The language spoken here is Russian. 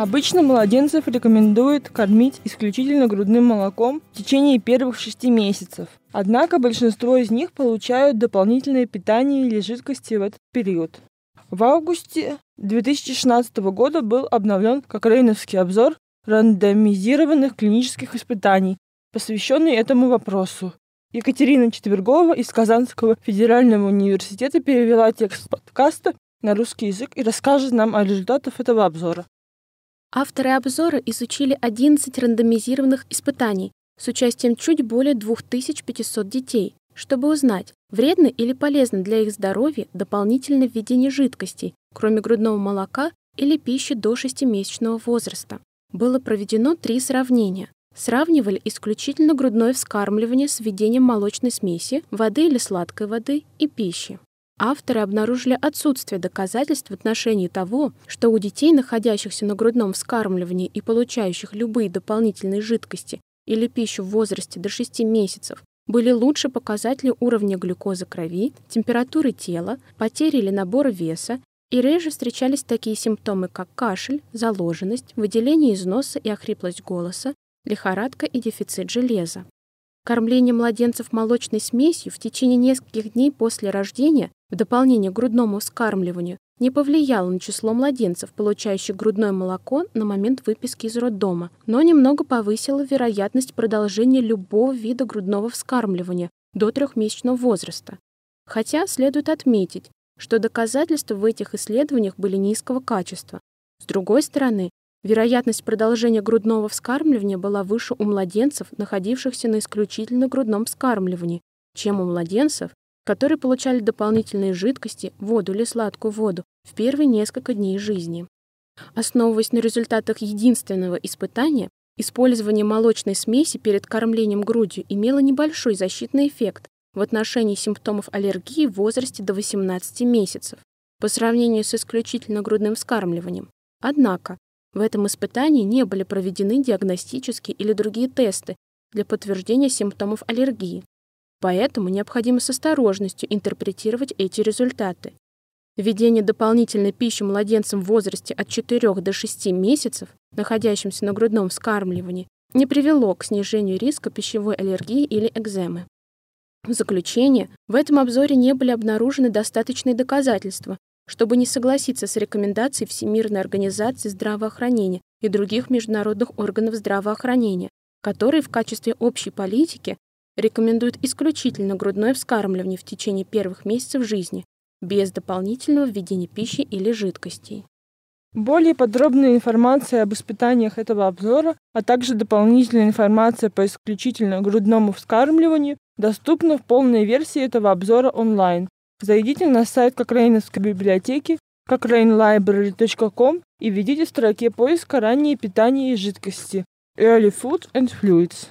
Обычно младенцев рекомендуют кормить исключительно грудным молоком в течение первых шести месяцев. Однако большинство из них получают дополнительное питание или жидкости в этот период. В августе 2016 года был обновлен Кокрейновский обзор рандомизированных клинических испытаний, посвященный этому вопросу. Екатерина Четвергова из Казанского федерального университета перевела текст подкаста на русский язык и расскажет нам о результатах этого обзора. Авторы обзора изучили 11 рандомизированных испытаний с участием чуть более 2500 детей, чтобы узнать, вредно или полезно для их здоровья дополнительное введение жидкостей, кроме грудного молока или пищи до 6-месячного возраста. Было проведено три сравнения. Сравнивали исключительно грудное вскармливание с введением молочной смеси, воды или сладкой воды и пищи. Авторы обнаружили отсутствие доказательств в отношении того, что у детей, находящихся на грудном вскармливании и получающих любые дополнительные жидкости или пищу в возрасте до 6 месяцев, были лучше показатели уровня глюкозы крови, температуры тела, потери или набора веса, и реже встречались такие симптомы, как кашель, заложенность, выделение из носа и охриплость голоса, лихорадка и дефицит железа. Кормление младенцев молочной смесью в течение нескольких дней после рождения, в дополнение к грудному вскармливанию, не повлияло на число младенцев, получающих грудное молоко на момент выписки из роддома, но немного повысило вероятность продолжения любого вида грудного вскармливания до трехмесячного возраста. Хотя следует отметить, что доказательства в этих исследованиях были низкого качества. С другой стороны, вероятность продолжения грудного вскармливания была выше у младенцев, находившихся на исключительно грудном вскармливании, чем у младенцев, которые получали дополнительные жидкости, воду или сладкую воду в первые несколько дней жизни. Основываясь на результатах единственного испытания, использование молочной смеси перед кормлением грудью имело небольшой защитный эффект в отношении симптомов аллергии в возрасте до 18 месяцев по сравнению с исключительно грудным вскармливанием. Однако в этом испытании не были проведены диагностические или другие тесты для подтверждения симптомов аллергии, Поэтому необходимо с осторожностью интерпретировать эти результаты. Введение дополнительной пищи младенцам в возрасте от 4 до 6 месяцев, находящимся на грудном вскармливании, не привело к снижению риска пищевой аллергии или экземы. В заключение, в этом обзоре не были обнаружены достаточные доказательства, чтобы не согласиться с рекомендацией Всемирной организации здравоохранения и других международных органов здравоохранения, которые в качестве общей политики рекомендуют исключительно грудное вскармливание в течение первых месяцев жизни, без дополнительного введения пищи или жидкостей. Более подробная информация об испытаниях этого обзора, а также дополнительная информация по исключительно грудному вскармливанию доступна в полной версии этого обзора онлайн. Зайдите на сайт Кокрейновской библиотеки cochrane.library.com и введите в строке поиска раннее питание и жидкости Early Food and Fluids.